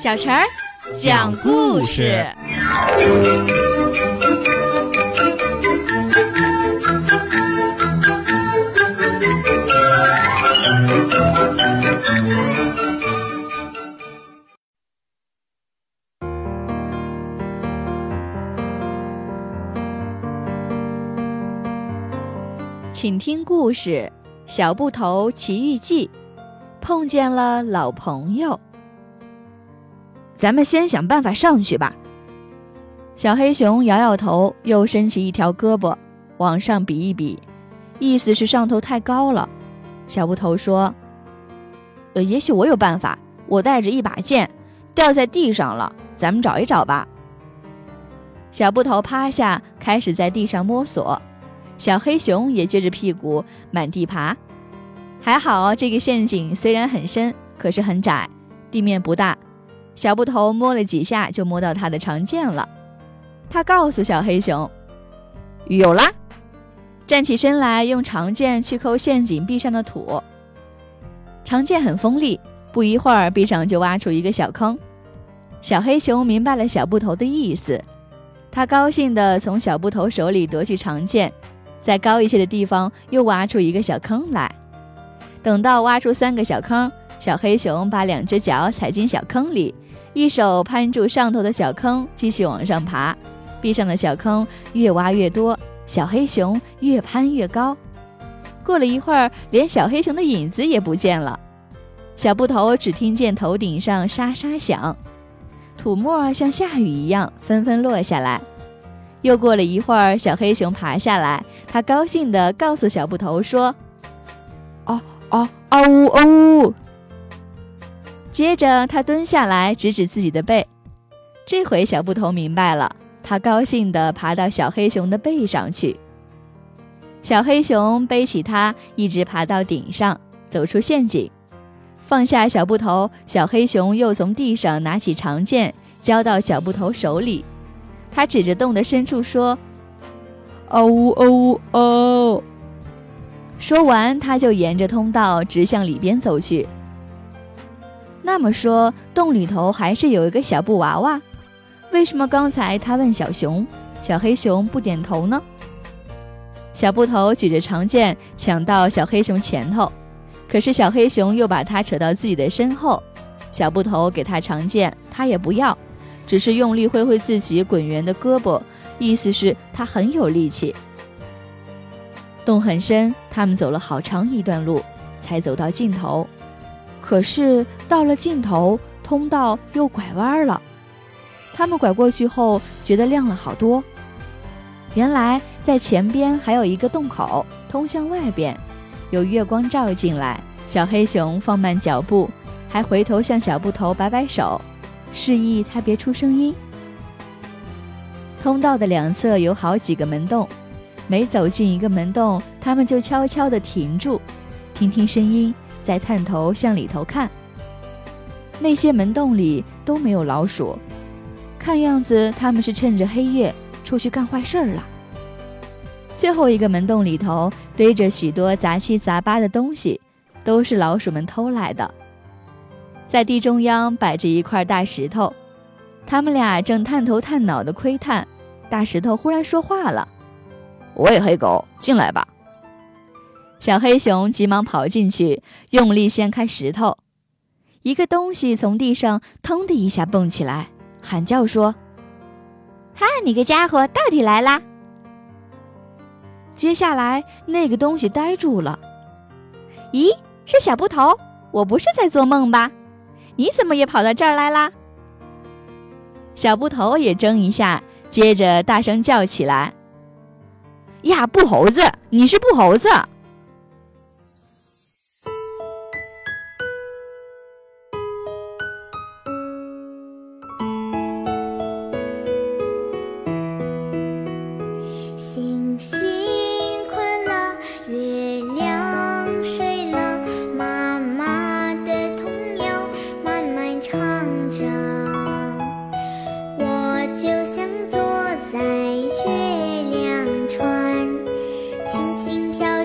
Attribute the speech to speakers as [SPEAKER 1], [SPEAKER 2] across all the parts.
[SPEAKER 1] 小陈儿讲故事。请听故事《小布头奇遇记》，碰见了老朋友。咱们先想办法上去吧。小黑熊摇摇头，又伸起一条胳膊，往上比一比，意思是上头太高了。小布头说：“呃，也许我有办法。我带着一把剑，掉在地上了，咱们找一找吧。”小布头趴下，开始在地上摸索。小黑熊也撅着屁股满地爬。还好，这个陷阱虽然很深，可是很窄，地面不大。小布头摸了几下，就摸到他的长剑了。他告诉小黑熊：“有啦！”站起身来，用长剑去抠陷阱壁上的土。长剑很锋利，不一会儿，壁上就挖出一个小坑。小黑熊明白了小布头的意思，他高兴地从小布头手里夺去长剑，在高一些的地方又挖出一个小坑来。等到挖出三个小坑，小黑熊把两只脚踩进小坑里。一手攀住上头的小坑，继续往上爬。壁上的小坑越挖越多，小黑熊越攀越高。过了一会儿，连小黑熊的影子也不见了。小布头只听见头顶上沙沙响，土沫像下雨一样纷纷落下来。又过了一会儿，小黑熊爬下来，他高兴地告诉小布头说：“哦哦啊呜啊呜！”接着，他蹲下来，指指自己的背。这回小布头明白了，他高兴地爬到小黑熊的背上去。小黑熊背起他，一直爬到顶上，走出陷阱，放下小布头。小黑熊又从地上拿起长剑，交到小布头手里。他指着洞的深处说：“哦呜哦呜哦！”说完，他就沿着通道直向里边走去。那么说，洞里头还是有一个小布娃娃。为什么刚才他问小熊，小黑熊不点头呢？小布头举着长剑抢到小黑熊前头，可是小黑熊又把他扯到自己的身后。小布头给他长剑，他也不要，只是用力挥挥自己滚圆的胳膊，意思是他很有力气。洞很深，他们走了好长一段路，才走到尽头。可是到了尽头，通道又拐弯了。他们拐过去后，觉得亮了好多。原来在前边还有一个洞口，通向外边，有月光照进来。小黑熊放慢脚步，还回头向小布头摆摆手，示意他别出声音。通道的两侧有好几个门洞，每走进一个门洞，他们就悄悄地停住，听听声音。在探头向里头看，那些门洞里都没有老鼠，看样子他们是趁着黑夜出去干坏事儿了。最后一个门洞里头堆着许多杂七杂八的东西，都是老鼠们偷来的。在地中央摆着一块大石头，他们俩正探头探脑的窥探，大石头忽然说话了：“
[SPEAKER 2] 喂，黑狗，进来吧。”
[SPEAKER 1] 小黑熊急忙跑进去，用力掀开石头，一个东西从地上腾的一下蹦起来，喊叫说：“
[SPEAKER 3] 哈，你个家伙到底来啦！”
[SPEAKER 1] 接下来，那个东西呆住了。
[SPEAKER 3] 咦，是小布头？我不是在做梦吧？你怎么也跑到这儿来啦？
[SPEAKER 1] 小布头也怔一下，接着大声叫起来：“
[SPEAKER 2] 呀，布猴子，你是布猴子！”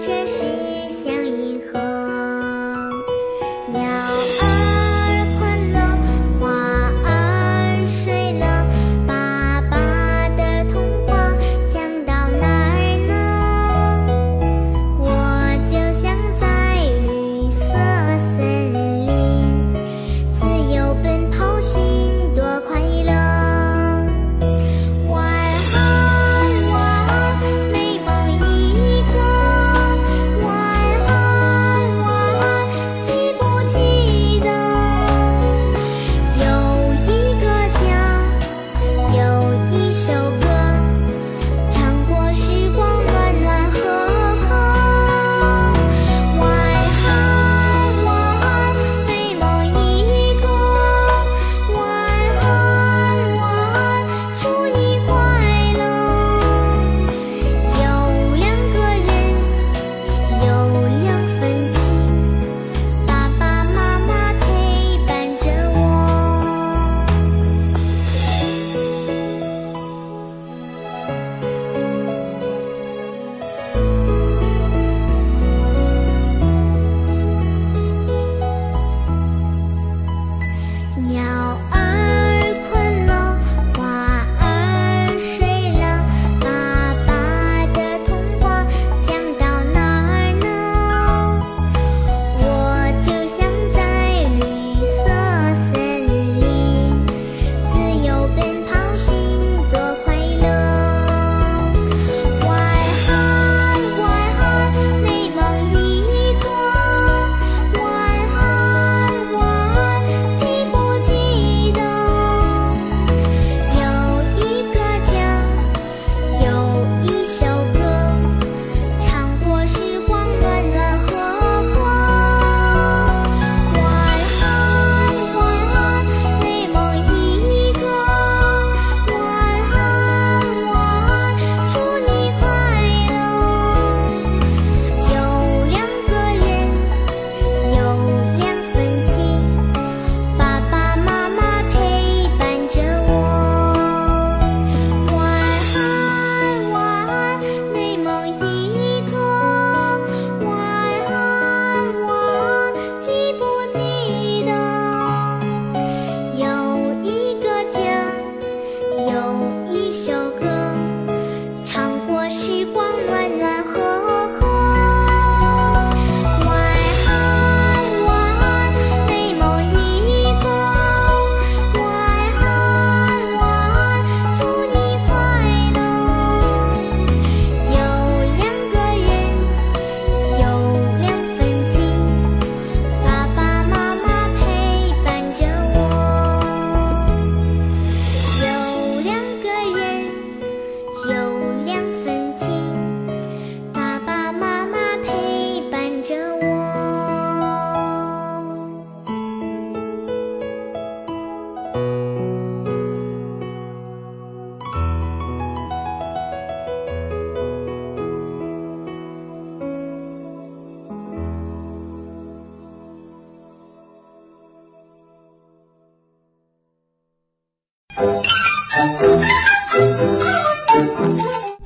[SPEAKER 2] 学习。